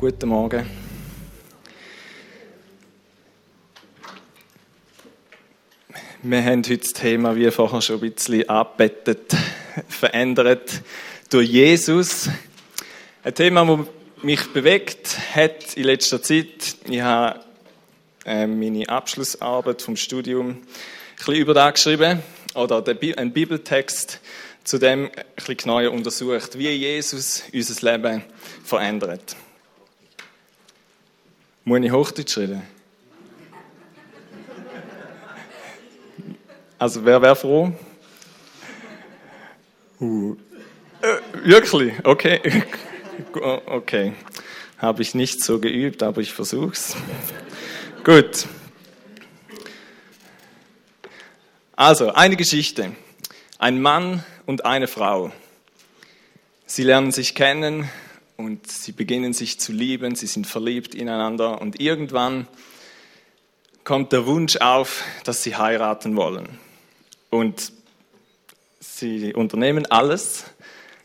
Guten Morgen. Wir haben heute das Thema, wie vorher schon ein bisschen abbettet, verändert durch Jesus. Ein Thema, das mich bewegt hat in letzter Zeit. Ich habe äh, meine Abschlussarbeit vom Studium ein bisschen über das geschrieben oder einen Bibeltext zu dem ein bisschen genauer untersucht, wie Jesus unser Leben verändert. Muss ich Hochdeutsch reden? Also wer wäre froh? Uh. Äh, wirklich? Okay. okay. Habe ich nicht so geübt, aber ich versuch's. Gut. Also, eine Geschichte. Ein Mann und eine Frau. Sie lernen sich kennen und sie beginnen sich zu lieben, sie sind verliebt ineinander und irgendwann kommt der Wunsch auf, dass sie heiraten wollen. Und sie unternehmen alles,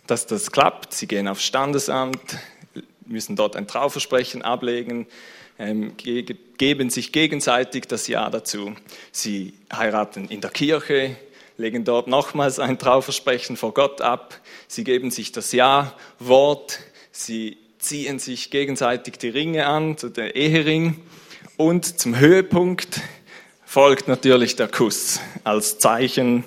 dass das klappt. Sie gehen aufs Standesamt, müssen dort ein Trauversprechen ablegen, ähm, geben sich gegenseitig das Ja dazu. Sie heiraten in der Kirche, legen dort nochmals ein Trauversprechen vor Gott ab. Sie geben sich das Ja-Wort. Sie ziehen sich gegenseitig die Ringe an, so der Ehering. Und zum Höhepunkt folgt natürlich der Kuss als Zeichen,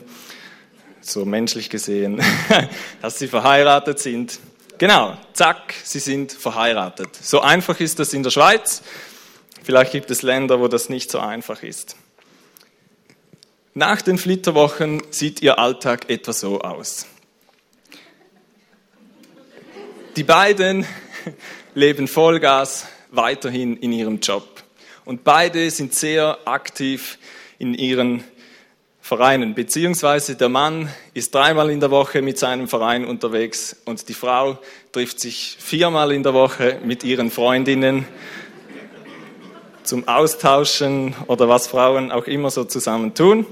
so menschlich gesehen, dass sie verheiratet sind. Genau, zack, sie sind verheiratet. So einfach ist das in der Schweiz. Vielleicht gibt es Länder, wo das nicht so einfach ist. Nach den Flitterwochen sieht ihr Alltag etwa so aus. Die beiden leben Vollgas weiterhin in ihrem Job. Und beide sind sehr aktiv in ihren Vereinen, beziehungsweise der Mann ist dreimal in der Woche mit seinem Verein unterwegs und die Frau trifft sich viermal in der Woche mit ihren Freundinnen zum Austauschen oder was Frauen auch immer so zusammen tun.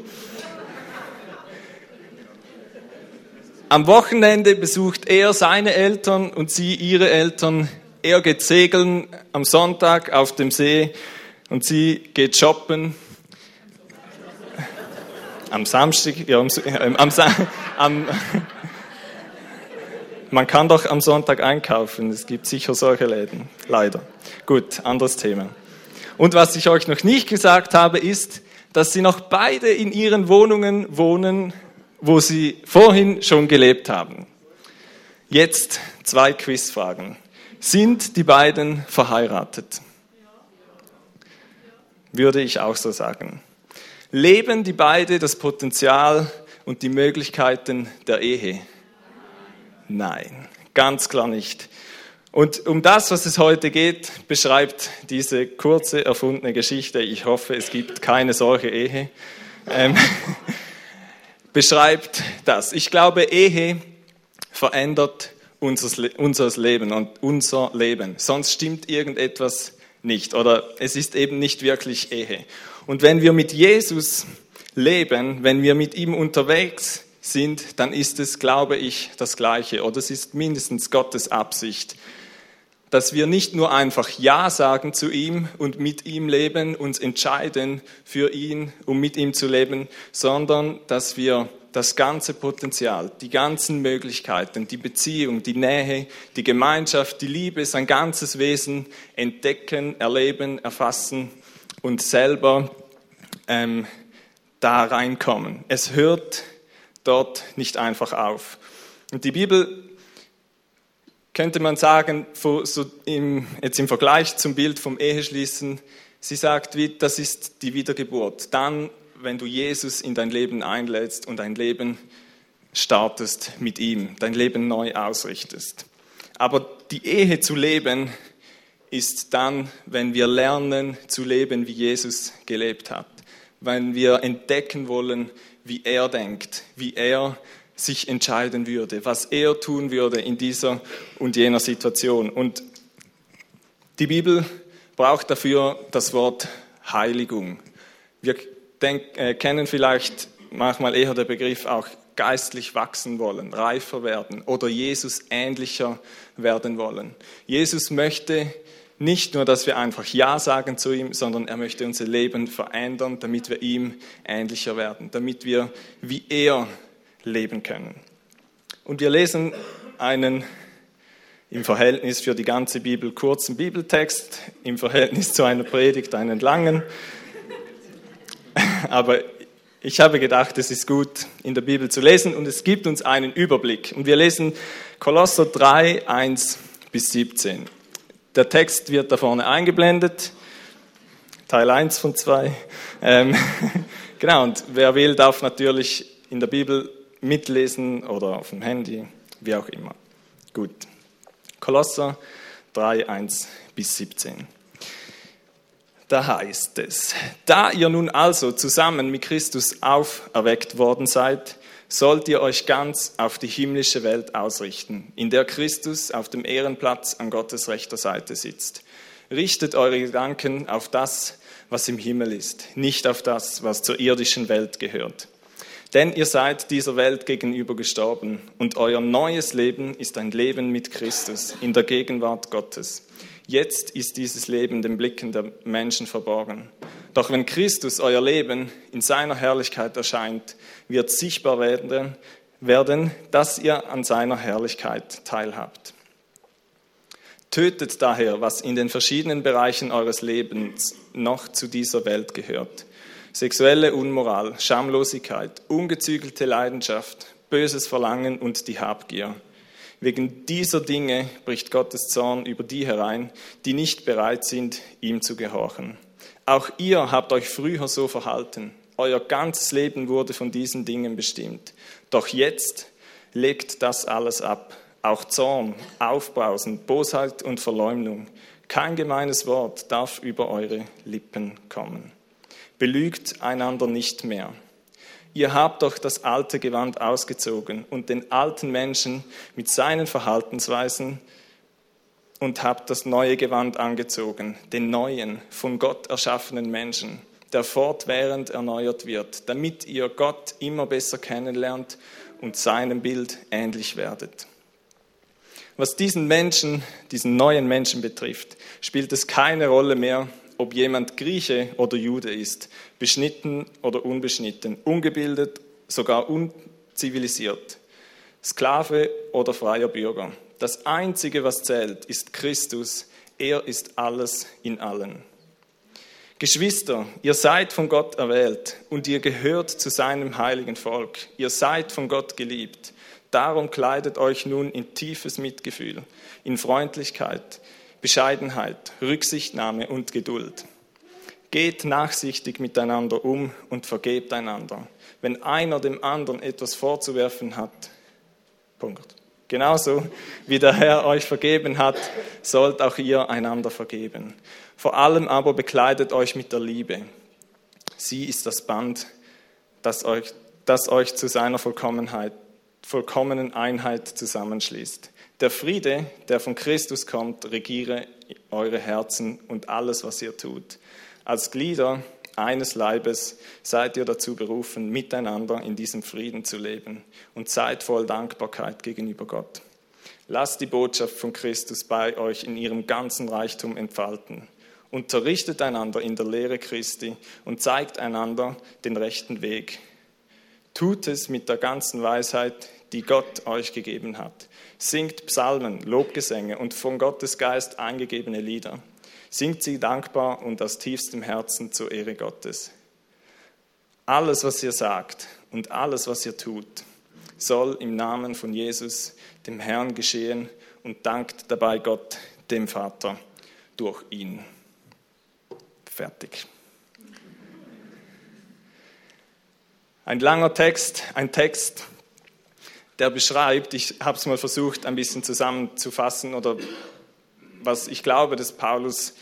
Am Wochenende besucht er seine Eltern und sie ihre Eltern. Er geht segeln am Sonntag auf dem See und sie geht shoppen. Am Samstag, ja, am, äh, am, am, man kann doch am Sonntag einkaufen. Es gibt sicher solche Läden. Leider. Gut, anderes Thema. Und was ich euch noch nicht gesagt habe, ist, dass sie noch beide in ihren Wohnungen wohnen, wo sie vorhin schon gelebt haben. Jetzt zwei Quizfragen. Sind die beiden verheiratet? Würde ich auch so sagen. Leben die beiden das Potenzial und die Möglichkeiten der Ehe? Nein, ganz klar nicht. Und um das, was es heute geht, beschreibt diese kurze erfundene Geschichte, ich hoffe, es gibt keine solche Ehe, ähm, beschreibt das. Ich glaube, Ehe verändert unser Leben und unser Leben. Sonst stimmt irgendetwas nicht oder es ist eben nicht wirklich Ehe. Und wenn wir mit Jesus leben, wenn wir mit ihm unterwegs sind, dann ist es, glaube ich, das Gleiche oder es ist mindestens Gottes Absicht, dass wir nicht nur einfach Ja sagen zu ihm und mit ihm leben, uns entscheiden für ihn, um mit ihm zu leben, sondern dass wir das ganze Potenzial, die ganzen Möglichkeiten, die Beziehung, die Nähe, die Gemeinschaft, die Liebe, sein ganzes Wesen entdecken, erleben, erfassen und selber ähm, da reinkommen. Es hört dort nicht einfach auf. Und die Bibel könnte man sagen, so im, jetzt im Vergleich zum Bild vom Eheschließen, sie sagt, wie, das ist die Wiedergeburt. Dann, wenn du Jesus in dein Leben einlädst und dein Leben startest mit ihm, dein Leben neu ausrichtest. Aber die Ehe zu leben ist dann, wenn wir lernen zu leben, wie Jesus gelebt hat. Wenn wir entdecken wollen, wie er denkt, wie er sich entscheiden würde, was er tun würde in dieser und jener Situation. Und die Bibel braucht dafür das Wort Heiligung. Wir denk, äh, kennen vielleicht manchmal eher den Begriff auch geistlich wachsen wollen, reifer werden oder Jesus ähnlicher werden wollen. Jesus möchte Nicht nur, dass wir einfach Ja sagen zu ihm, sondern er möchte unser Leben verändern, damit wir ihm ähnlicher werden, damit wir wie er leben können. Und wir lesen einen im Verhältnis für die ganze Bibel kurzen Bibeltext, im Verhältnis zu einer Predigt einen langen. Aber ich habe gedacht, es ist gut, in der Bibel zu lesen und es gibt uns einen Überblick. Und wir lesen Kolosser 3, 1 bis 17. Der Text wird da vorne eingeblendet, Teil 1 von 2. Ähm, genau, und wer will, darf natürlich in der Bibel mitlesen oder auf dem Handy, wie auch immer. Gut. Kolosser 3, 1 bis 17. Da heißt es, da ihr nun also zusammen mit Christus auferweckt worden seid, sollt ihr euch ganz auf die himmlische Welt ausrichten, in der Christus auf dem Ehrenplatz an Gottes rechter Seite sitzt. Richtet eure Gedanken auf das, was im Himmel ist, nicht auf das, was zur irdischen Welt gehört. Denn ihr seid dieser Welt gegenüber gestorben und euer neues Leben ist ein Leben mit Christus in der Gegenwart Gottes. Jetzt ist dieses Leben den Blicken der Menschen verborgen. Doch wenn Christus euer Leben in seiner Herrlichkeit erscheint, wird sichtbar werden, werden, dass ihr an seiner Herrlichkeit teilhabt. Tötet daher, was in den verschiedenen Bereichen eures Lebens noch zu dieser Welt gehört. Sexuelle Unmoral, Schamlosigkeit, ungezügelte Leidenschaft, böses Verlangen und die Habgier Wegen dieser Dinge bricht Gottes Zorn über die herein, die nicht bereit sind, ihm zu gehorchen. Auch ihr habt euch früher so verhalten. Euer ganzes Leben wurde von diesen Dingen bestimmt. Doch jetzt legt das alles ab. Auch Zorn, Aufbrausen, Bosheit und Verleumdung. Kein gemeines Wort darf über eure Lippen kommen. Belügt einander nicht mehr ihr habt doch das alte Gewand ausgezogen und den alten Menschen mit seinen Verhaltensweisen und habt das neue Gewand angezogen, den neuen, von Gott erschaffenen Menschen, der fortwährend erneuert wird, damit ihr Gott immer besser kennenlernt und seinem Bild ähnlich werdet. Was diesen Menschen, diesen neuen Menschen betrifft, spielt es keine Rolle mehr, ob jemand Grieche oder Jude ist, beschnitten oder unbeschnitten, ungebildet, sogar unzivilisiert, Sklave oder freier Bürger. Das Einzige, was zählt, ist Christus. Er ist alles in allen. Geschwister, ihr seid von Gott erwählt und ihr gehört zu seinem heiligen Volk. Ihr seid von Gott geliebt. Darum kleidet euch nun in tiefes Mitgefühl, in Freundlichkeit, Bescheidenheit, Rücksichtnahme und Geduld. Geht nachsichtig miteinander um und vergebt einander. Wenn einer dem anderen etwas vorzuwerfen hat, Punkt. Genauso wie der Herr euch vergeben hat, sollt auch ihr einander vergeben. Vor allem aber bekleidet euch mit der Liebe. Sie ist das Band, das euch, das euch zu seiner Vollkommenheit, vollkommenen Einheit zusammenschließt. Der Friede, der von Christus kommt, regiere eure Herzen und alles, was ihr tut. Als Glieder eines Leibes seid ihr dazu berufen, miteinander in diesem Frieden zu leben und seid voll Dankbarkeit gegenüber Gott. Lasst die Botschaft von Christus bei euch in ihrem ganzen Reichtum entfalten. Unterrichtet einander in der Lehre Christi und zeigt einander den rechten Weg. Tut es mit der ganzen Weisheit, die Gott euch gegeben hat. Singt Psalmen, Lobgesänge und von Gottes Geist eingegebene Lieder. Singt sie dankbar und aus tiefstem Herzen zur Ehre Gottes. Alles, was ihr sagt und alles, was ihr tut, soll im Namen von Jesus, dem Herrn, geschehen und dankt dabei Gott, dem Vater, durch ihn. Fertig. Ein langer Text, ein Text, der beschreibt, ich habe es mal versucht, ein bisschen zusammenzufassen oder was ich glaube, dass Paulus,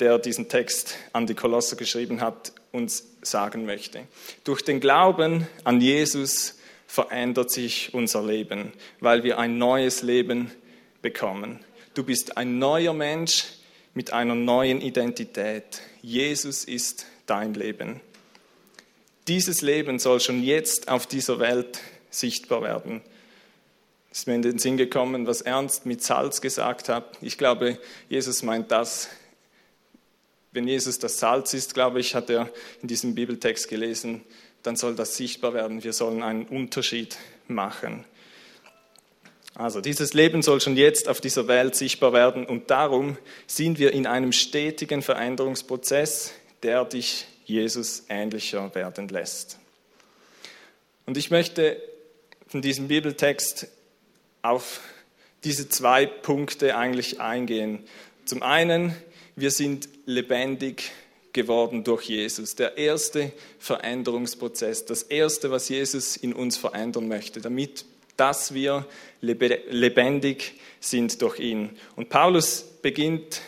der diesen Text an die Kolosser geschrieben hat, uns sagen möchte. Durch den Glauben an Jesus verändert sich unser Leben, weil wir ein neues Leben bekommen. Du bist ein neuer Mensch mit einer neuen Identität. Jesus ist dein Leben. Dieses Leben soll schon jetzt auf dieser Welt sichtbar werden. ist mir in den Sinn gekommen, was Ernst mit Salz gesagt hat. Ich glaube, Jesus meint das. Wenn Jesus das Salz ist, glaube ich, hat er in diesem Bibeltext gelesen, dann soll das sichtbar werden. Wir sollen einen Unterschied machen. Also dieses Leben soll schon jetzt auf dieser Welt sichtbar werden und darum sind wir in einem stetigen Veränderungsprozess, der dich Jesus ähnlicher werden lässt. Und ich möchte von diesem Bibeltext auf diese zwei Punkte eigentlich eingehen. Zum einen, wir sind lebendig geworden durch Jesus. Der erste Veränderungsprozess, das erste, was Jesus in uns verändern möchte, damit dass wir lebendig sind durch ihn. Und Paulus beginnt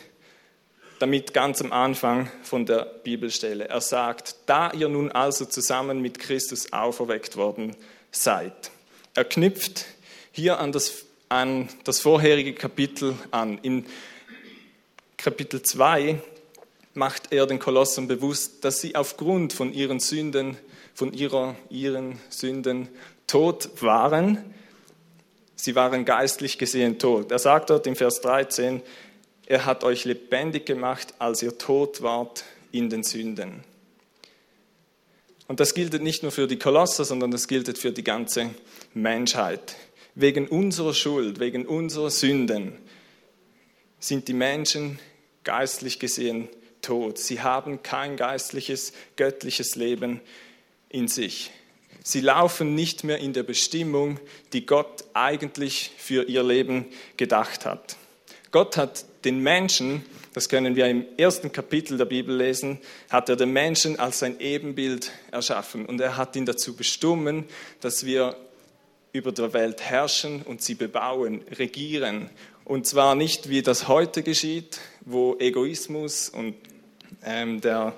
damit ganz am Anfang von der Bibelstelle. Er sagt, da ihr nun also zusammen mit Christus auferweckt worden seid. Er knüpft hier an das, an das vorherige Kapitel an. In Kapitel 2 macht er den Kolossern bewusst, dass sie aufgrund von ihren Sünden, von ihrer, ihren Sünden tot waren, Sie waren geistlich gesehen tot. Er sagt dort im Vers 13, er hat euch lebendig gemacht, als ihr tot wart in den Sünden. Und das gilt nicht nur für die Kolosser, sondern das gilt für die ganze Menschheit. Wegen unserer Schuld, wegen unserer Sünden sind die Menschen geistlich gesehen tot. Sie haben kein geistliches, göttliches Leben in sich. Sie laufen nicht mehr in der Bestimmung, die Gott eigentlich für ihr Leben gedacht hat. Gott hat den Menschen, das können wir im ersten Kapitel der Bibel lesen, hat er den Menschen als sein Ebenbild erschaffen und er hat ihn dazu bestimmt, dass wir über der Welt herrschen und sie bebauen, regieren. Und zwar nicht wie das heute geschieht, wo Egoismus und ähm, der,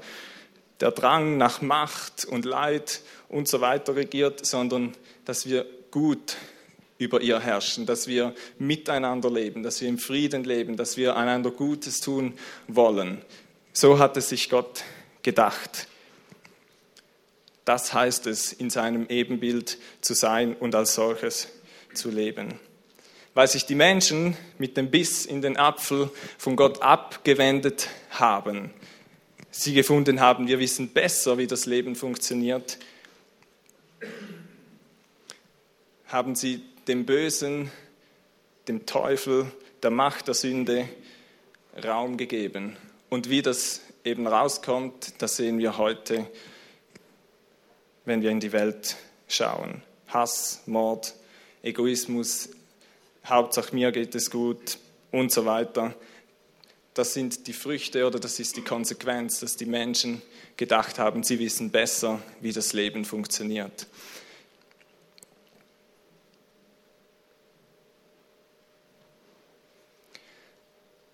der Drang nach Macht und Leid und so weiter regiert, sondern dass wir gut über ihr herrschen, dass wir miteinander leben, dass wir im Frieden leben, dass wir einander Gutes tun wollen. So hat es sich Gott gedacht. Das heißt es, in seinem Ebenbild zu sein und als solches zu leben. Weil sich die Menschen mit dem Biss in den Apfel von Gott abgewendet haben, sie gefunden haben, wir wissen besser, wie das Leben funktioniert, haben sie dem Bösen, dem Teufel, der Macht der Sünde Raum gegeben. Und wie das eben rauskommt, das sehen wir heute, wenn wir in die Welt schauen. Hass, Mord, Egoismus, Hauptsache mir geht es gut und so weiter. Das sind die Früchte oder das ist die Konsequenz, dass die Menschen gedacht haben, sie wissen besser, wie das Leben funktioniert.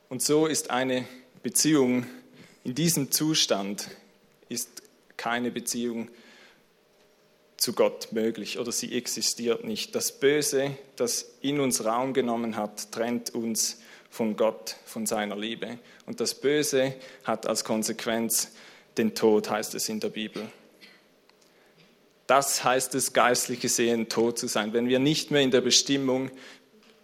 Und so ist eine Beziehung in diesem Zustand ist keine Beziehung zu Gott möglich oder sie existiert nicht. Das Böse, das in uns Raum genommen hat, trennt uns von Gott, von seiner Liebe. Und das Böse hat als Konsequenz den Tod, heißt es in der Bibel. Das heißt es, geistlich gesehen tot zu sein. Wenn wir nicht mehr in der Bestimmung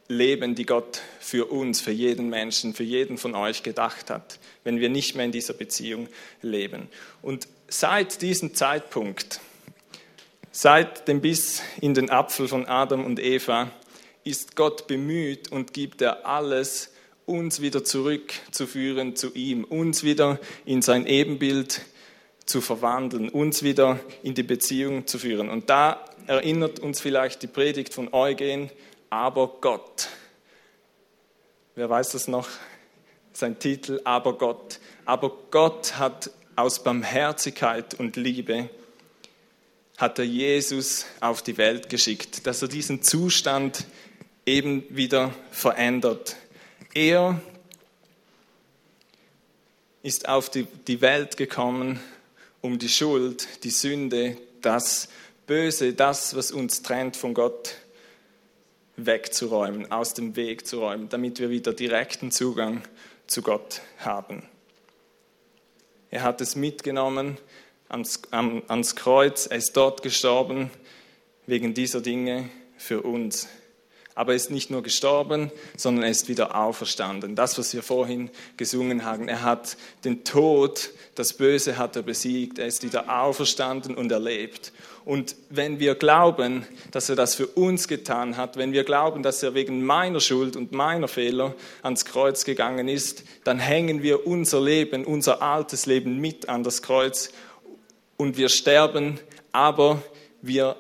leben, die Gott für uns, für jeden Menschen, für jeden von euch gedacht hat, wenn wir nicht mehr in dieser Beziehung leben. Und seit diesem Zeitpunkt, seit dem Biss in den Apfel von Adam und Eva, ist Gott bemüht und gibt er alles, uns wieder zurückzuführen zu ihm, uns wieder in sein Ebenbild zu verwandeln, uns wieder in die Beziehung zu führen. Und da erinnert uns vielleicht die Predigt von Eugen aber Gott. Wer weiß das noch? Sein Titel, Aber Gott. Aber Gott hat aus Barmherzigkeit und Liebe hat er Jesus auf die Welt geschickt, dass er diesen Zustand eben wieder verändert. Er ist auf die, die Welt gekommen, um die Schuld, die Sünde, das Böse, das, was uns trennt von Gott, wegzuräumen, aus dem Weg zu räumen, damit wir wieder direkten Zugang zu Gott haben. Er hat es mitgenommen ans, ans Kreuz, er ist dort gestorben wegen dieser Dinge für uns. Aber er ist nicht nur gestorben, sondern er ist wieder auferstanden. Das, was wir vorhin gesungen haben. Er hat den Tod, das Böse hat er besiegt. Er ist wieder auferstanden und erlebt. Und wenn wir glauben, dass er das für uns getan hat, wenn wir glauben, dass er wegen meiner Schuld und meiner Fehler ans Kreuz gegangen ist, dann hängen wir unser Leben, unser altes Leben mit an das Kreuz und wir sterben, aber wir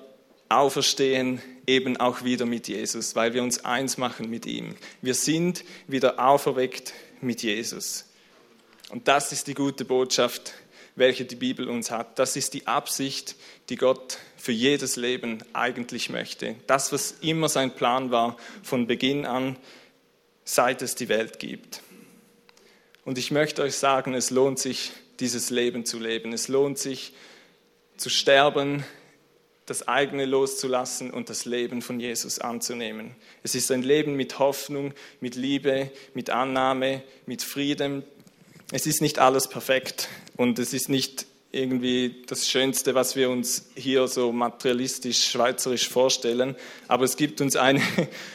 auferstehen eben auch wieder mit Jesus, weil wir uns eins machen mit ihm. Wir sind wieder auferweckt mit Jesus. Und das ist die gute Botschaft, welche die Bibel uns hat. Das ist die Absicht, die Gott für jedes Leben eigentlich möchte. Das, was immer sein Plan war von Beginn an, seit es die Welt gibt. Und ich möchte euch sagen, es lohnt sich, dieses Leben zu leben. Es lohnt sich zu sterben, das eigene loszulassen und das Leben von Jesus anzunehmen. Es ist ein Leben mit Hoffnung, mit Liebe, mit Annahme, mit Frieden. Es ist nicht alles perfekt und es ist nicht irgendwie das Schönste, was wir uns hier so materialistisch, schweizerisch vorstellen, aber es gibt uns eine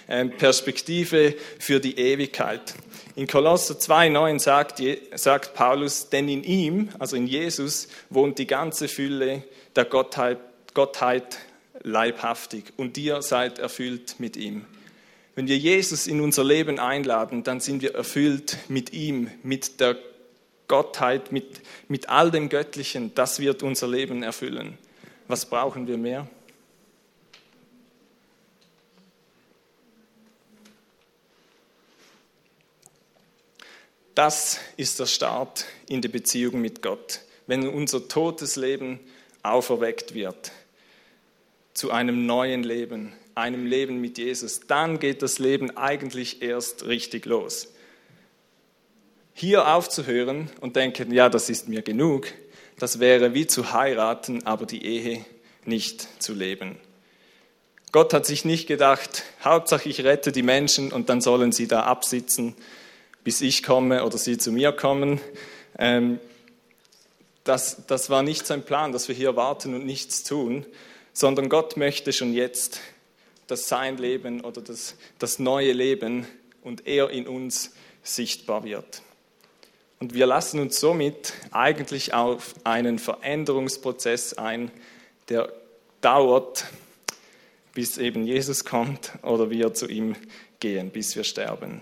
Perspektive für die Ewigkeit. In Kolosser 2,9 sagt, sagt Paulus, denn in ihm, also in Jesus, wohnt die ganze Fülle der Gottheit Gottheit leibhaftig und ihr seid erfüllt mit ihm. Wenn wir Jesus in unser Leben einladen, dann sind wir erfüllt mit ihm, mit der Gottheit, mit, mit all dem Göttlichen. Das wird unser Leben erfüllen. Was brauchen wir mehr? Das ist der Start in die Beziehung mit Gott. Wenn unser totes Leben auferweckt wird zu einem neuen Leben, einem Leben mit Jesus, dann geht das Leben eigentlich erst richtig los. Hier aufzuhören und denken, ja, das ist mir genug, das wäre wie zu heiraten, aber die Ehe nicht zu leben. Gott hat sich nicht gedacht, Hauptsache ich rette die Menschen und dann sollen sie da absitzen, bis ich komme oder sie zu mir kommen. Ähm, das, das war nicht sein Plan, dass wir hier warten und nichts tun, sondern Gott möchte schon jetzt, dass sein Leben oder das, das neue Leben und er in uns sichtbar wird. Und wir lassen uns somit eigentlich auf einen Veränderungsprozess ein, der dauert, bis eben Jesus kommt oder wir zu ihm gehen, bis wir sterben.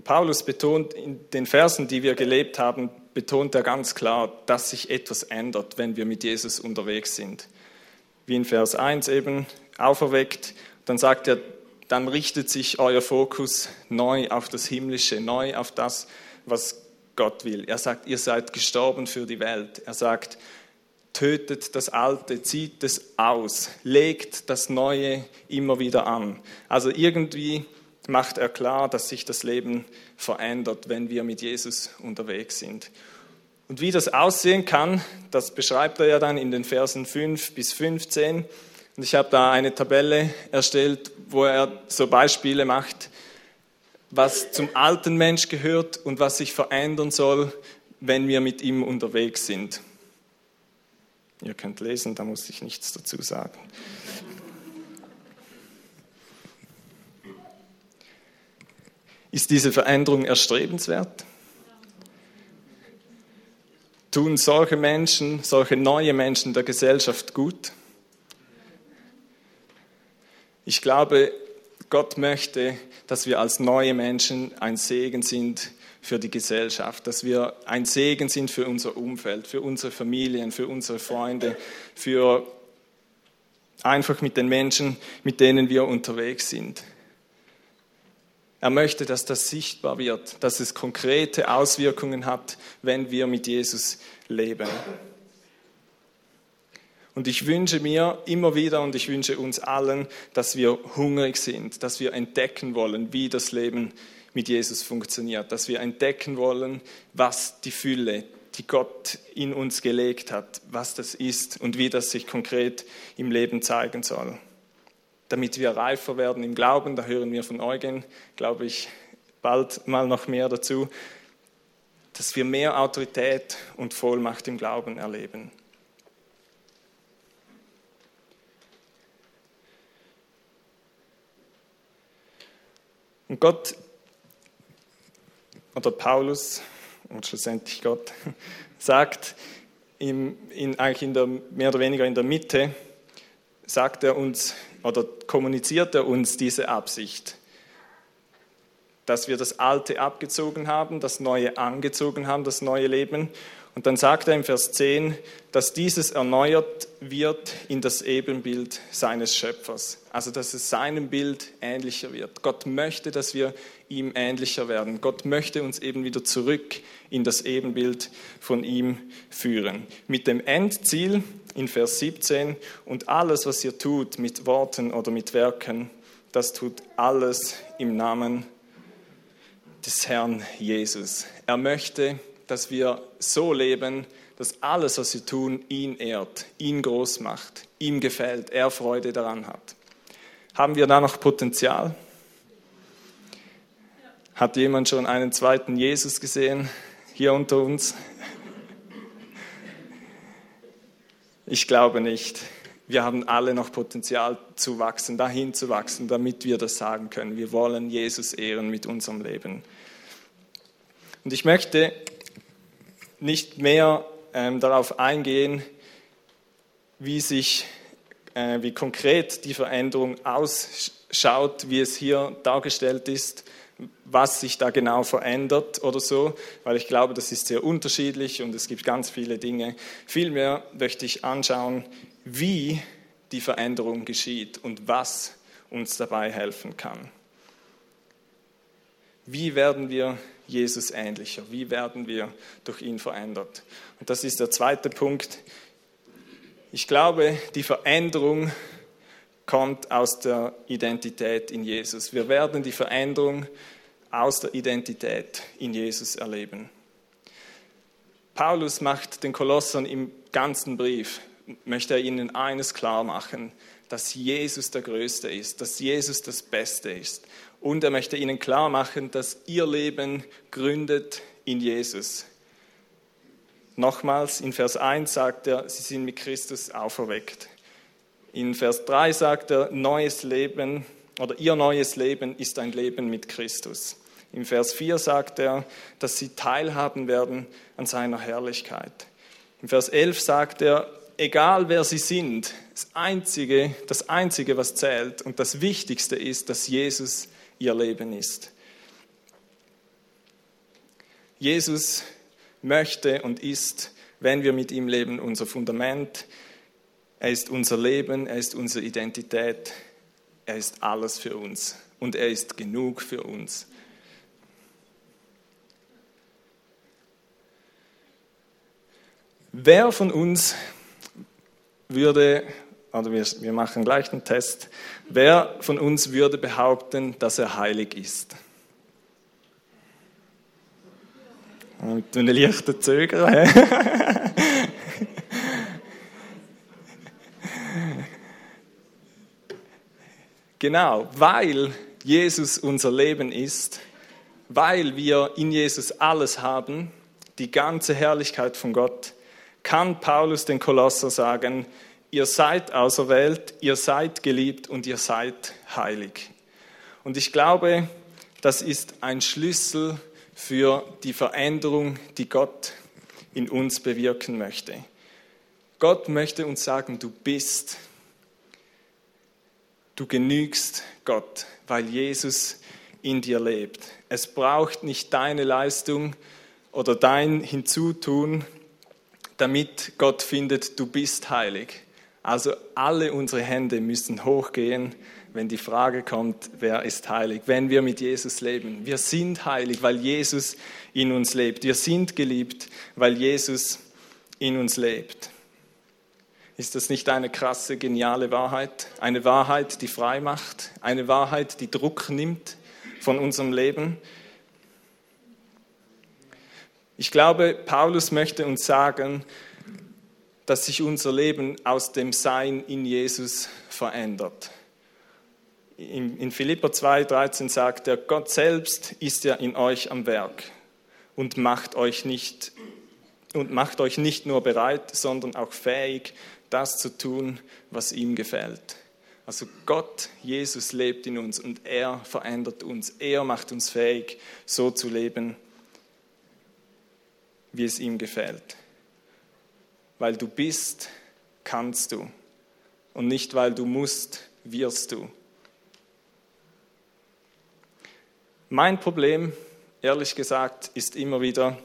Und Paulus betont in den Versen, die wir gelebt haben, betont er ganz klar, dass sich etwas ändert, wenn wir mit Jesus unterwegs sind. Wie in Vers 1 eben auferweckt, dann sagt er, dann richtet sich euer Fokus neu auf das Himmlische, neu auf das, was Gott will. Er sagt, ihr seid gestorben für die Welt. Er sagt, tötet das Alte, zieht es aus, legt das Neue immer wieder an. Also irgendwie macht er klar, dass sich das Leben verändert, wenn wir mit Jesus unterwegs sind. Und wie das aussehen kann, das beschreibt er ja dann in den Versen 5 bis 15. Und ich habe da eine Tabelle erstellt, wo er so Beispiele macht, was zum alten Mensch gehört und was sich verändern soll, wenn wir mit ihm unterwegs sind. Ihr könnt lesen, da muss ich nichts dazu sagen. Ist diese Veränderung erstrebenswert? Tun solche Menschen, solche neue Menschen der Gesellschaft gut? Ich glaube, Gott möchte, dass wir als neue Menschen ein Segen sind für die Gesellschaft, dass wir ein Segen sind für unser Umfeld, für unsere Familien, für unsere Freunde, für einfach mit den Menschen, mit denen wir unterwegs sind. Er möchte, dass das sichtbar wird, dass es konkrete Auswirkungen hat, wenn wir mit Jesus leben. Und ich wünsche mir immer wieder und ich wünsche uns allen, dass wir hungrig sind, dass wir entdecken wollen, wie das Leben mit Jesus funktioniert, dass wir entdecken wollen, was die Fülle, die Gott in uns gelegt hat, was das ist und wie das sich konkret im Leben zeigen soll damit wir reifer werden im Glauben. Da hören wir von Eugen, glaube ich, bald mal noch mehr dazu, dass wir mehr Autorität und Vollmacht im Glauben erleben. Und Gott oder Paulus und schlussendlich Gott sagt, im, in, eigentlich in der, mehr oder weniger in der Mitte, sagt er uns, oder kommuniziert er uns diese Absicht, dass wir das Alte abgezogen haben, das Neue angezogen haben, das neue Leben. Und dann sagt er im Vers 10, dass dieses erneuert wird in das Ebenbild seines Schöpfers. Also dass es seinem Bild ähnlicher wird. Gott möchte, dass wir ihm ähnlicher werden. Gott möchte uns eben wieder zurück in das Ebenbild von ihm führen. Mit dem Endziel in Vers 17, und alles, was ihr tut mit Worten oder mit Werken, das tut alles im Namen des Herrn Jesus. Er möchte, dass wir so leben, dass alles, was wir tun, ihn ehrt, ihn groß macht, ihm gefällt, er Freude daran hat. Haben wir da noch Potenzial? Hat jemand schon einen zweiten Jesus gesehen hier unter uns? Ich glaube nicht. Wir haben alle noch Potenzial zu wachsen, dahin zu wachsen, damit wir das sagen können. Wir wollen Jesus ehren mit unserem Leben. Und ich möchte nicht mehr ähm, darauf eingehen, wie sich, äh, wie konkret die Veränderung ausschaut, wie es hier dargestellt ist, was sich da genau verändert oder so, weil ich glaube, das ist sehr unterschiedlich und es gibt ganz viele Dinge. Vielmehr möchte ich anschauen, wie die Veränderung geschieht und was uns dabei helfen kann. Wie werden wir Jesus ähnlicher? Wie werden wir durch ihn verändert? Und das ist der zweite Punkt. Ich glaube, die Veränderung kommt aus der Identität in Jesus. Wir werden die Veränderung aus der Identität in Jesus erleben. Paulus macht den Kolossern im ganzen Brief, möchte er ihnen eines klar machen, dass Jesus der Größte ist, dass Jesus das Beste ist. Und er möchte ihnen klar machen, dass ihr Leben gründet in Jesus. Nochmals, in Vers 1 sagt er, sie sind mit Christus auferweckt. In Vers 3 sagt er, neues Leben oder ihr neues Leben ist ein Leben mit Christus. Im Vers 4 sagt er, dass sie teilhaben werden an seiner Herrlichkeit. Im Vers 11 sagt er, egal wer sie sind, das Einzige, das Einzige, was zählt und das Wichtigste ist, dass Jesus ihr Leben ist. Jesus möchte und ist, wenn wir mit ihm leben, unser Fundament, er ist unser Leben, er ist unsere Identität, er ist alles für uns und er ist genug für uns. Wer von uns würde, oder wir, wir machen gleich einen Test, wer von uns würde behaupten, dass er heilig ist? Mit einem leichten Zögern. Genau, weil Jesus unser Leben ist, weil wir in Jesus alles haben, die ganze Herrlichkeit von Gott, kann Paulus den Kolosser sagen, ihr seid auserwählt, ihr seid geliebt und ihr seid heilig. Und ich glaube, das ist ein Schlüssel für die Veränderung, die Gott in uns bewirken möchte. Gott möchte uns sagen, du bist Du genügst Gott, weil Jesus in dir lebt. Es braucht nicht deine Leistung oder dein Hinzutun, damit Gott findet, du bist heilig. Also alle unsere Hände müssen hochgehen, wenn die Frage kommt, wer ist heilig? Wenn wir mit Jesus leben. Wir sind heilig, weil Jesus in uns lebt. Wir sind geliebt, weil Jesus in uns lebt. Ist das nicht eine krasse, geniale Wahrheit? Eine Wahrheit, die frei macht, eine Wahrheit, die Druck nimmt von unserem Leben? Ich glaube, Paulus möchte uns sagen, dass sich unser Leben aus dem Sein in Jesus verändert. In Philippa 2,13 sagt er, Gott selbst ist ja in euch am Werk und macht euch nicht und macht euch nicht nur bereit, sondern auch fähig, das zu tun, was ihm gefällt. Also Gott, Jesus lebt in uns und er verändert uns. Er macht uns fähig, so zu leben, wie es ihm gefällt. Weil du bist, kannst du. Und nicht weil du musst, wirst du. Mein Problem, ehrlich gesagt, ist immer wieder,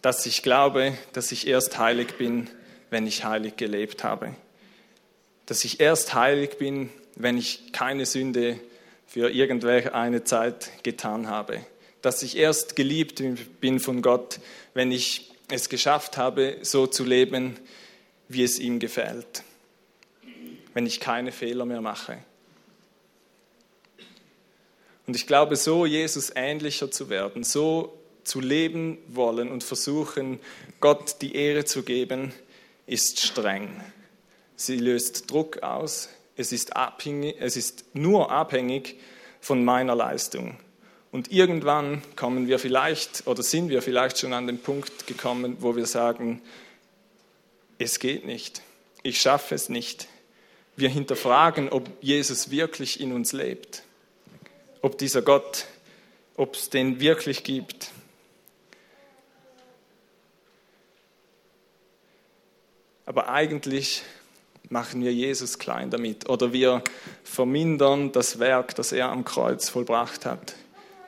dass ich glaube, dass ich erst heilig bin, wenn ich heilig gelebt habe. Dass ich erst heilig bin, wenn ich keine Sünde für irgendwelche eine Zeit getan habe. Dass ich erst geliebt bin von Gott, wenn ich es geschafft habe, so zu leben, wie es ihm gefällt. Wenn ich keine Fehler mehr mache. Und ich glaube, so Jesus ähnlicher zu werden, so zu leben wollen und versuchen, Gott die Ehre zu geben, ist streng. Sie löst Druck aus. Es ist, abhängig, es ist nur abhängig von meiner Leistung. Und irgendwann kommen wir vielleicht oder sind wir vielleicht schon an den Punkt gekommen, wo wir sagen, es geht nicht, ich schaffe es nicht. Wir hinterfragen, ob Jesus wirklich in uns lebt ob dieser Gott, ob es den wirklich gibt. Aber eigentlich machen wir Jesus klein damit oder wir vermindern das Werk, das er am Kreuz vollbracht hat.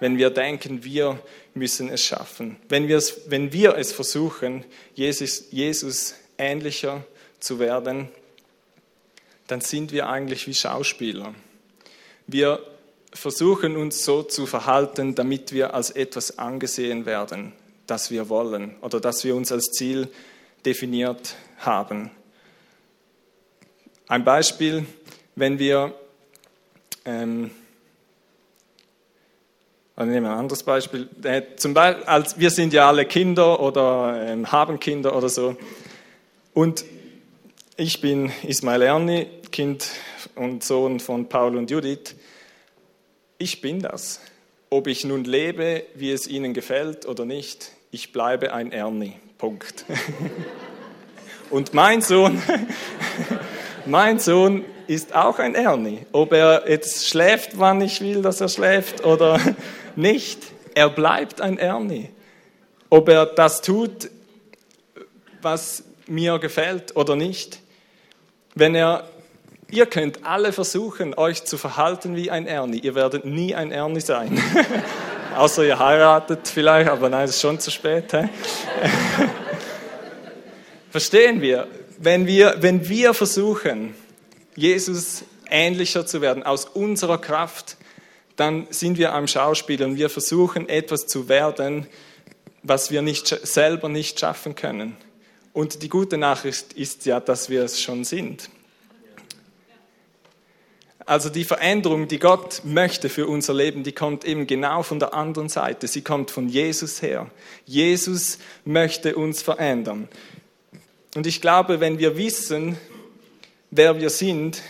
Wenn wir denken, wir müssen es schaffen. Wenn wir es, wenn wir es versuchen, Jesus, Jesus ähnlicher zu werden, dann sind wir eigentlich wie Schauspieler. Wir versuchen uns so zu verhalten, damit wir als etwas angesehen werden, das wir wollen oder das wir uns als Ziel definiert haben. Ein Beispiel, wenn wir, ähm, also nehmen wir ein anderes Beispiel, äh, zum Beispiel, als, wir sind ja alle Kinder oder ähm, haben Kinder oder so und ich bin Ismail Erni, Kind und Sohn von Paul und Judith ich bin das. Ob ich nun lebe, wie es Ihnen gefällt oder nicht, ich bleibe ein Ernie. Punkt. Und mein Sohn, mein Sohn ist auch ein Ernie. Ob er jetzt schläft, wann ich will, dass er schläft oder nicht, er bleibt ein Ernie. Ob er das tut, was mir gefällt oder nicht. Wenn er Ihr könnt alle versuchen, euch zu verhalten wie ein Ernie. Ihr werdet nie ein Ernie sein. Außer ihr heiratet vielleicht, aber nein, es ist schon zu spät. Verstehen wir? Wenn, wir? wenn wir versuchen, Jesus ähnlicher zu werden aus unserer Kraft, dann sind wir am Schauspiel und wir versuchen etwas zu werden, was wir nicht, selber nicht schaffen können. Und die gute Nachricht ist ja, dass wir es schon sind. Also die Veränderung, die Gott möchte für unser Leben, die kommt eben genau von der anderen Seite. Sie kommt von Jesus her. Jesus möchte uns verändern. Und ich glaube, wenn wir wissen, wer wir sind,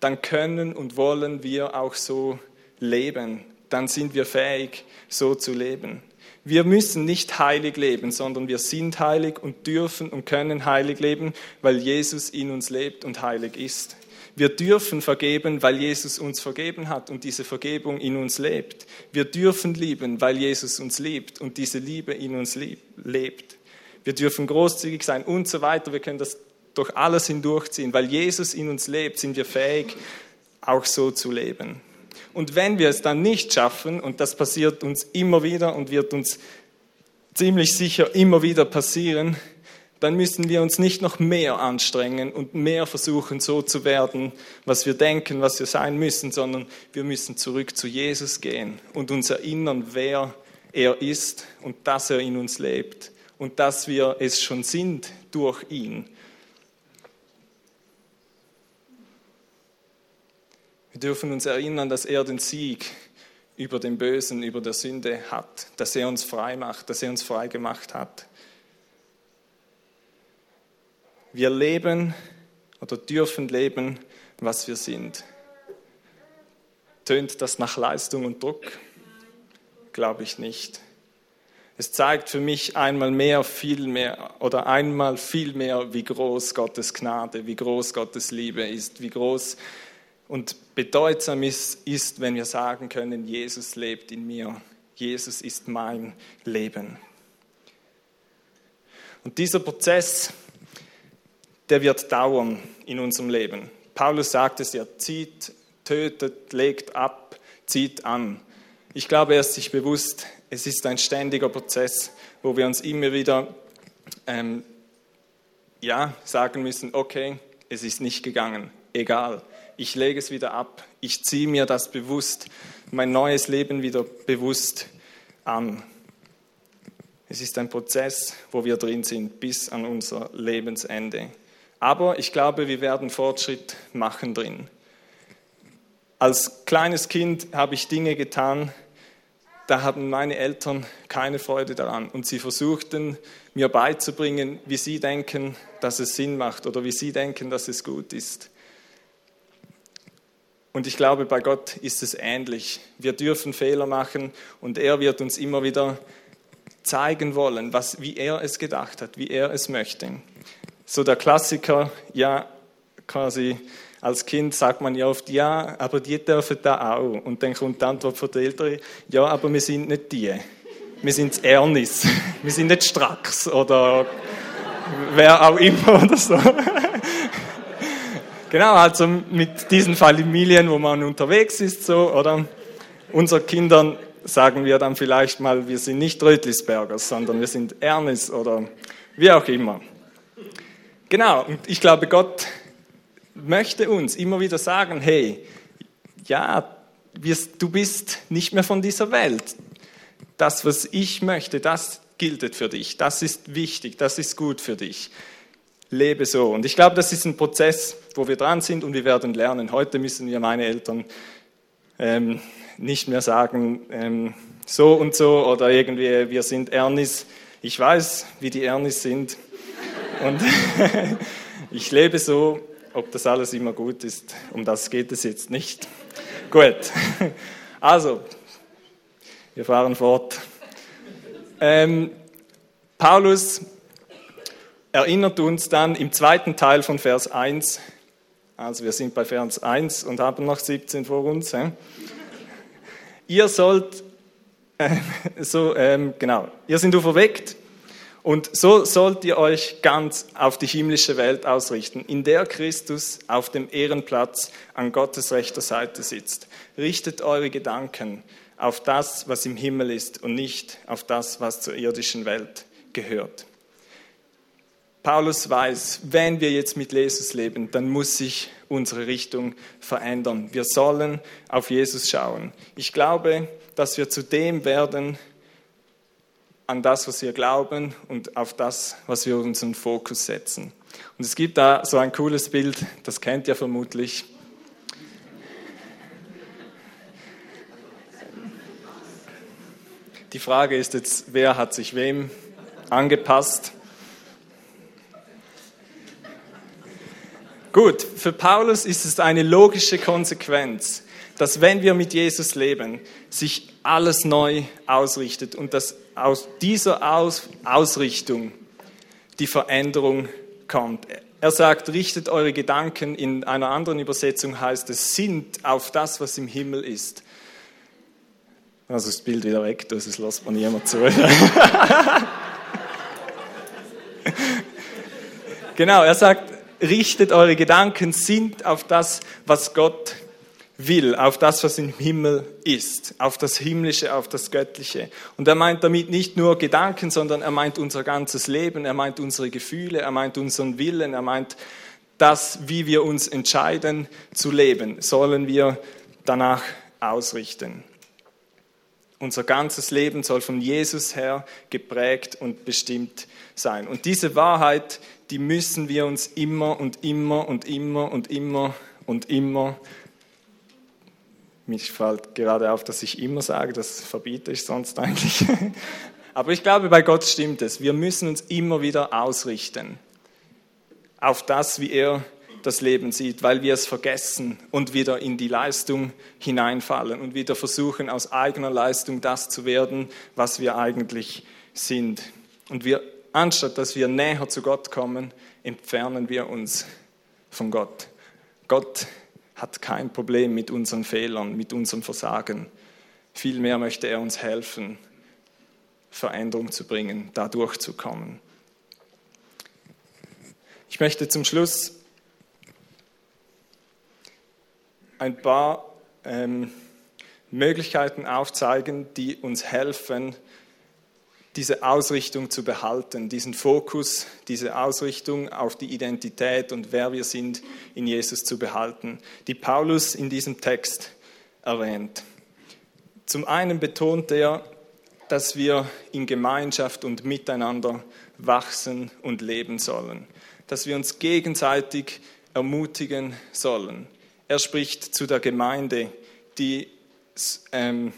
dann können und wollen wir auch so leben. Dann sind wir fähig, so zu leben. Wir müssen nicht heilig leben, sondern wir sind heilig und dürfen und können heilig leben, weil Jesus in uns lebt und heilig ist. Wir dürfen vergeben, weil Jesus uns vergeben hat und diese Vergebung in uns lebt. Wir dürfen lieben, weil Jesus uns liebt und diese Liebe in uns lebt. Wir dürfen großzügig sein und so weiter. Wir können das durch alles hindurchziehen. Weil Jesus in uns lebt, sind wir fähig, auch so zu leben. Und wenn wir es dann nicht schaffen, und das passiert uns immer wieder und wird uns ziemlich sicher immer wieder passieren, dann müssen wir uns nicht noch mehr anstrengen und mehr versuchen, so zu werden, was wir denken, was wir sein müssen, sondern wir müssen zurück zu Jesus gehen und uns erinnern, wer er ist und dass er in uns lebt und dass wir es schon sind durch ihn. Wir dürfen uns erinnern, dass er den Sieg über den Bösen, über der Sünde hat, dass er uns frei macht, dass er uns frei gemacht hat. Wir leben oder dürfen leben, was wir sind. Tönt das nach Leistung und Druck? Glaube ich nicht. Es zeigt für mich einmal mehr, viel mehr oder einmal viel mehr, wie groß Gottes Gnade, wie groß Gottes Liebe ist, wie groß und bedeutsam ist, ist, wenn wir sagen können, Jesus lebt in mir. Jesus ist mein Leben. Und dieser Prozess, der wird dauern in unserem Leben. Paulus sagt es ja, zieht, tötet, legt ab, zieht an. Ich glaube, er ist sich bewusst, es ist ein ständiger Prozess, wo wir uns immer wieder ähm, ja, sagen müssen, okay, es ist nicht gegangen, egal, ich lege es wieder ab, ich ziehe mir das bewusst, mein neues Leben wieder bewusst an. Es ist ein Prozess, wo wir drin sind bis an unser Lebensende. Aber ich glaube, wir werden Fortschritt machen drin. Als kleines Kind habe ich Dinge getan, da haben meine Eltern keine Freude daran und sie versuchten mir beizubringen, wie sie denken, dass es Sinn macht oder wie sie denken, dass es gut ist. Und ich glaube, bei Gott ist es ähnlich. Wir dürfen Fehler machen und er wird uns immer wieder zeigen wollen, was, wie er es gedacht hat, wie er es möchte. So der Klassiker, ja, quasi als Kind sagt man ja oft, ja, aber die dürfen da auch. Und dann kommt die Antwort von den Eltern, ja, aber wir sind nicht die. Wir sind Ernis. Wir sind nicht Strax oder wer auch immer oder so. Genau, also mit diesen Familien, wo man unterwegs ist, so, oder? Unseren Kindern sagen wir dann vielleicht mal, wir sind nicht Rötlisbergers, sondern wir sind Ernest oder wie auch immer. Genau, und ich glaube, Gott möchte uns immer wieder sagen, hey, ja, du bist nicht mehr von dieser Welt. Das, was ich möchte, das gilt für dich. Das ist wichtig, das ist gut für dich. Lebe so. Und ich glaube, das ist ein Prozess, wo wir dran sind und wir werden lernen. Heute müssen wir meine Eltern ähm, nicht mehr sagen, ähm, so und so oder irgendwie, wir sind Ernis. Ich weiß, wie die Ernis sind. Und ich lebe so, ob das alles immer gut ist, um das geht es jetzt nicht. Gut. Also, wir fahren fort. Ähm, Paulus erinnert uns dann im zweiten Teil von Vers 1, also wir sind bei Vers 1 und haben noch 17 vor uns. Äh? Ihr sollt, äh, so, ähm, genau, ihr seid auferweckt und so sollt ihr euch ganz auf die himmlische Welt ausrichten, in der Christus auf dem Ehrenplatz an Gottes rechter Seite sitzt. Richtet eure Gedanken auf das, was im Himmel ist und nicht auf das, was zur irdischen Welt gehört. Paulus weiß, wenn wir jetzt mit Jesus leben, dann muss sich unsere Richtung verändern. Wir sollen auf Jesus schauen. Ich glaube, dass wir zu dem werden, an das, was wir glauben und auf das, was wir unseren Fokus setzen. Und es gibt da so ein cooles Bild, das kennt ihr vermutlich. Die Frage ist jetzt, wer hat sich wem angepasst? Gut, für Paulus ist es eine logische Konsequenz, dass wenn wir mit Jesus leben, sich alles neu ausrichtet und dass aus dieser aus Ausrichtung die Veränderung kommt. Er sagt, richtet eure Gedanken, in einer anderen Übersetzung heißt es, sind auf das, was im Himmel ist. Also das Bild wieder weg, das lässt man niemand zu. genau, er sagt, richtet eure Gedanken, sind auf das, was Gott will, auf das, was im Himmel ist, auf das Himmlische, auf das Göttliche. Und er meint damit nicht nur Gedanken, sondern er meint unser ganzes Leben, er meint unsere Gefühle, er meint unseren Willen, er meint das, wie wir uns entscheiden zu leben, sollen wir danach ausrichten. Unser ganzes Leben soll von Jesus her geprägt und bestimmt sein. Und diese Wahrheit, die müssen wir uns immer und immer und immer und immer und immer, mich fällt gerade auf, dass ich immer sage, das verbiete ich sonst eigentlich. Aber ich glaube, bei Gott stimmt es. Wir müssen uns immer wieder ausrichten auf das, wie er das Leben sieht, weil wir es vergessen und wieder in die Leistung hineinfallen und wieder versuchen, aus eigener Leistung das zu werden, was wir eigentlich sind. Und wir, anstatt dass wir näher zu Gott kommen, entfernen wir uns von Gott. Gott hat kein Problem mit unseren Fehlern, mit unserem Versagen. Vielmehr möchte er uns helfen, Veränderung zu bringen, da durchzukommen. Ich möchte zum Schluss ein paar ähm, Möglichkeiten aufzeigen, die uns helfen, diese Ausrichtung zu behalten, diesen Fokus, diese Ausrichtung auf die Identität und wer wir sind in Jesus zu behalten, die Paulus in diesem Text erwähnt. Zum einen betont er, dass wir in Gemeinschaft und miteinander wachsen und leben sollen, dass wir uns gegenseitig ermutigen sollen. Er spricht zu der Gemeinde, die ähm,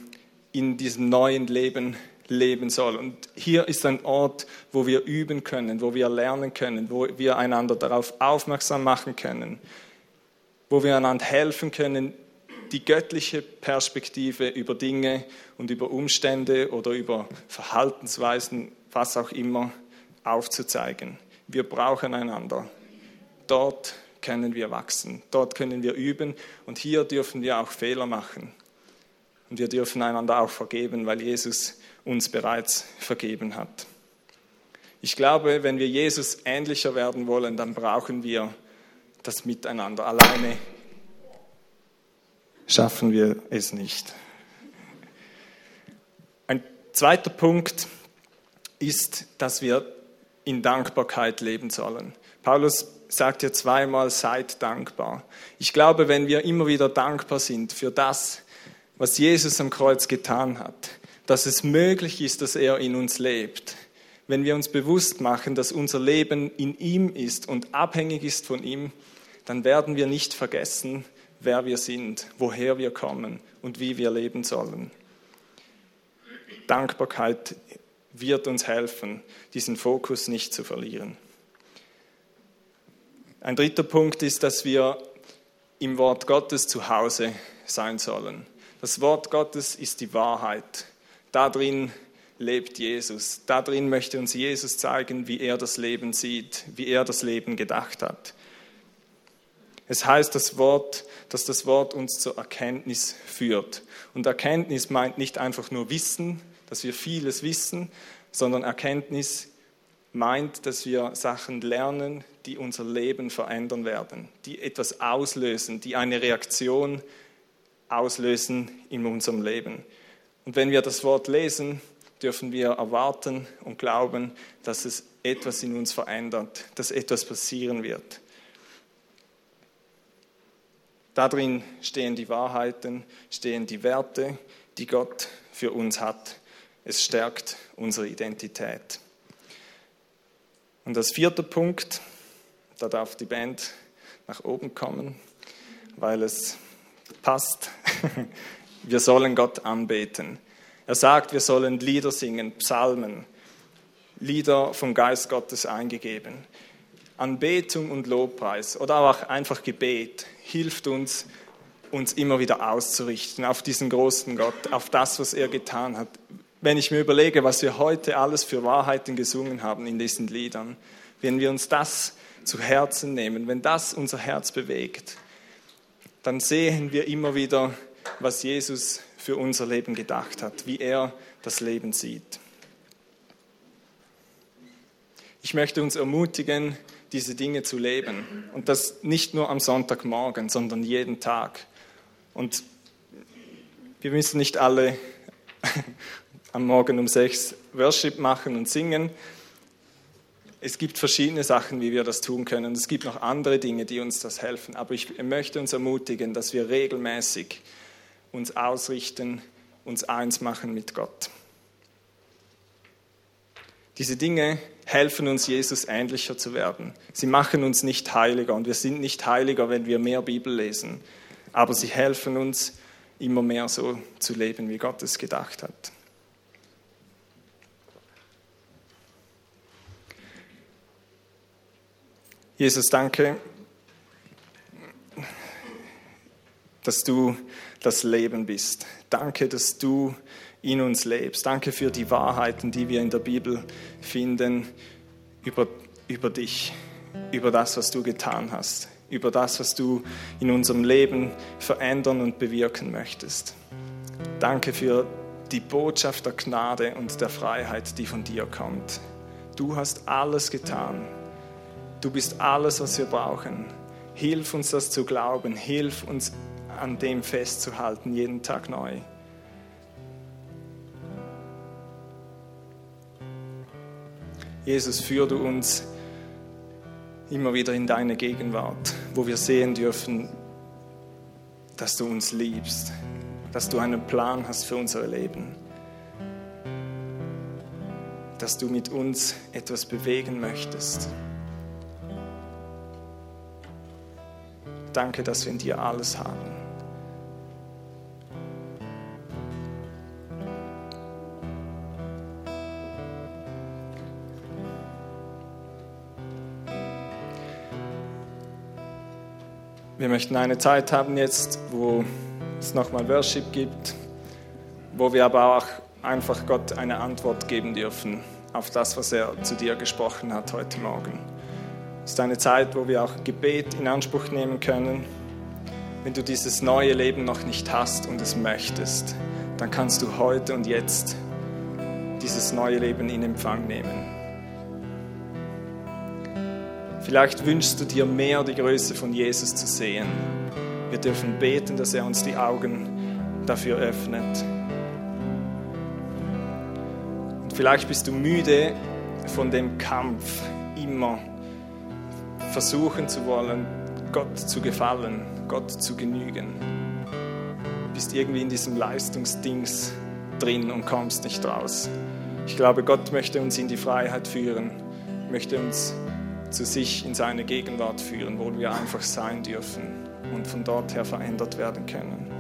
in diesem neuen Leben leben soll. Und hier ist ein Ort, wo wir üben können, wo wir lernen können, wo wir einander darauf aufmerksam machen können, wo wir einander helfen können, die göttliche Perspektive über Dinge und über Umstände oder über Verhaltensweisen, was auch immer, aufzuzeigen. Wir brauchen einander. Dort können wir wachsen, dort können wir üben und hier dürfen wir auch Fehler machen. Und wir dürfen einander auch vergeben, weil Jesus uns bereits vergeben hat. Ich glaube, wenn wir Jesus ähnlicher werden wollen, dann brauchen wir das Miteinander. Alleine schaffen wir es nicht. Ein zweiter Punkt ist, dass wir in Dankbarkeit leben sollen. Paulus sagt ja zweimal, seid dankbar. Ich glaube, wenn wir immer wieder dankbar sind für das, was Jesus am Kreuz getan hat, dass es möglich ist, dass er in uns lebt. Wenn wir uns bewusst machen, dass unser Leben in ihm ist und abhängig ist von ihm, dann werden wir nicht vergessen, wer wir sind, woher wir kommen und wie wir leben sollen. Dankbarkeit wird uns helfen, diesen Fokus nicht zu verlieren. Ein dritter Punkt ist, dass wir im Wort Gottes zu Hause sein sollen. Das Wort Gottes ist die Wahrheit. Darin lebt Jesus. Darin möchte uns Jesus zeigen, wie er das Leben sieht, wie er das Leben gedacht hat. Es heißt das Wort, dass das Wort uns zur Erkenntnis führt. Und Erkenntnis meint nicht einfach nur Wissen, dass wir vieles wissen, sondern Erkenntnis meint, dass wir Sachen lernen, die unser Leben verändern werden, die etwas auslösen, die eine Reaktion auslösen in unserem Leben. Und wenn wir das Wort lesen, dürfen wir erwarten und glauben, dass es etwas in uns verändert, dass etwas passieren wird. Darin stehen die Wahrheiten, stehen die Werte, die Gott für uns hat. Es stärkt unsere Identität. Und als vierter Punkt, da darf die Band nach oben kommen, weil es passt. Wir sollen Gott anbeten. Er sagt, wir sollen Lieder singen, Psalmen, Lieder vom Geist Gottes eingegeben. Anbetung und Lobpreis oder auch einfach Gebet hilft uns, uns immer wieder auszurichten auf diesen großen Gott, auf das, was er getan hat. Wenn ich mir überlege, was wir heute alles für Wahrheiten gesungen haben in diesen Liedern, wenn wir uns das zu Herzen nehmen, wenn das unser Herz bewegt, dann sehen wir immer wieder, was Jesus für unser Leben gedacht hat, wie er das Leben sieht. Ich möchte uns ermutigen, diese Dinge zu leben und das nicht nur am Sonntagmorgen, sondern jeden Tag. Und wir müssen nicht alle am Morgen um sechs Worship machen und singen. Es gibt verschiedene Sachen, wie wir das tun können. Es gibt noch andere Dinge, die uns das helfen. Aber ich möchte uns ermutigen, dass wir regelmäßig uns ausrichten, uns eins machen mit Gott. Diese Dinge helfen uns, Jesus ähnlicher zu werden. Sie machen uns nicht heiliger und wir sind nicht heiliger, wenn wir mehr Bibel lesen. Aber sie helfen uns, immer mehr so zu leben, wie Gott es gedacht hat. Jesus, danke, dass du das Leben bist. Danke, dass du in uns lebst. Danke für die Wahrheiten, die wir in der Bibel finden über, über dich, über das, was du getan hast. über das, was du in unserem Leben verändern und bewirken möchtest. Danke für die Botschaft der Gnade und der Freiheit, die von dir kommt. Du hast alles getan. Du bist alles, was wir brauchen. Hilf uns das zu glauben. Hilf uns an dem festzuhalten, jeden Tag neu. Jesus, führe du uns immer wieder in deine Gegenwart, wo wir sehen dürfen, dass du uns liebst, dass du einen Plan hast für unser Leben, dass du mit uns etwas bewegen möchtest. Danke, dass wir in dir alles haben. Wir möchten eine Zeit haben jetzt, wo es nochmal Worship gibt, wo wir aber auch einfach Gott eine Antwort geben dürfen auf das, was er zu dir gesprochen hat heute Morgen. Es ist eine Zeit, wo wir auch Gebet in Anspruch nehmen können. Wenn du dieses neue Leben noch nicht hast und es möchtest, dann kannst du heute und jetzt dieses neue Leben in Empfang nehmen. Vielleicht wünschst du dir mehr die Größe von Jesus zu sehen. Wir dürfen beten, dass er uns die Augen dafür öffnet. Und vielleicht bist du müde von dem Kampf, immer versuchen zu wollen, Gott zu gefallen, Gott zu genügen. Du bist irgendwie in diesem Leistungsdings drin und kommst nicht raus. Ich glaube, Gott möchte uns in die Freiheit führen, möchte uns zu sich in seine Gegenwart führen, wo wir einfach sein dürfen und von dort her verändert werden können.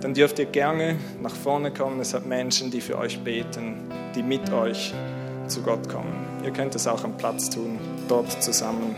Dann dürft ihr gerne nach vorne kommen. Es hat Menschen, die für euch beten, die mit euch zu Gott kommen. Ihr könnt es auch am Platz tun, dort zusammen.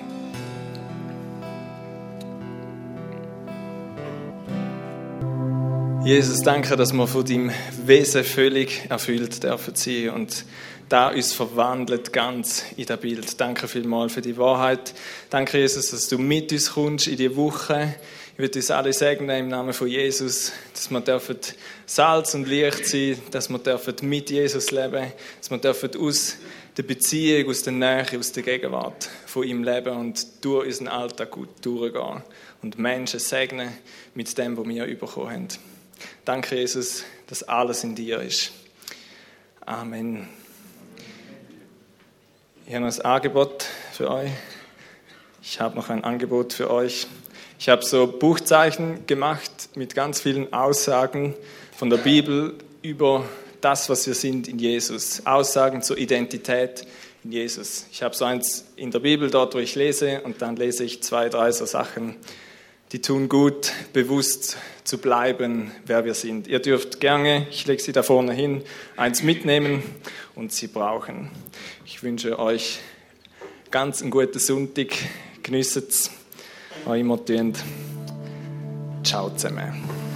Jesus, danke, dass wir von deinem Wesen völlig erfüllt dürfen sein und da uns verwandelt ganz in das Bild. Danke vielmals für die Wahrheit. Danke, Jesus, dass du mit uns kommst in die Woche. Ich würde uns alle segnen im Namen von Jesus, dass wir dürfen Salz und Licht sein, dass wir dürfen mit Jesus leben, dass wir dürfen aus der Beziehung, aus der Nähe, aus der Gegenwart von ihm leben und durch unseren Alltag gut durchgehen und Menschen segnen mit dem, was wir bekommen haben. Danke, Jesus, dass alles in dir ist. Amen. Ich habe ein Angebot für euch. Ich habe noch ein Angebot für euch. Ich habe so Buchzeichen gemacht mit ganz vielen Aussagen von der Bibel über das, was wir sind in Jesus. Aussagen zur Identität in Jesus. Ich habe so eins in der Bibel dort, wo ich lese, und dann lese ich zwei, drei so Sachen, die tun gut, bewusst zu bleiben, wer wir sind. Ihr dürft gerne, ich lege sie da vorne hin, eins mitnehmen und sie brauchen. Ich wünsche euch ganz einen guten Sonntag. Genießt es, was immer. Ciao zusammen.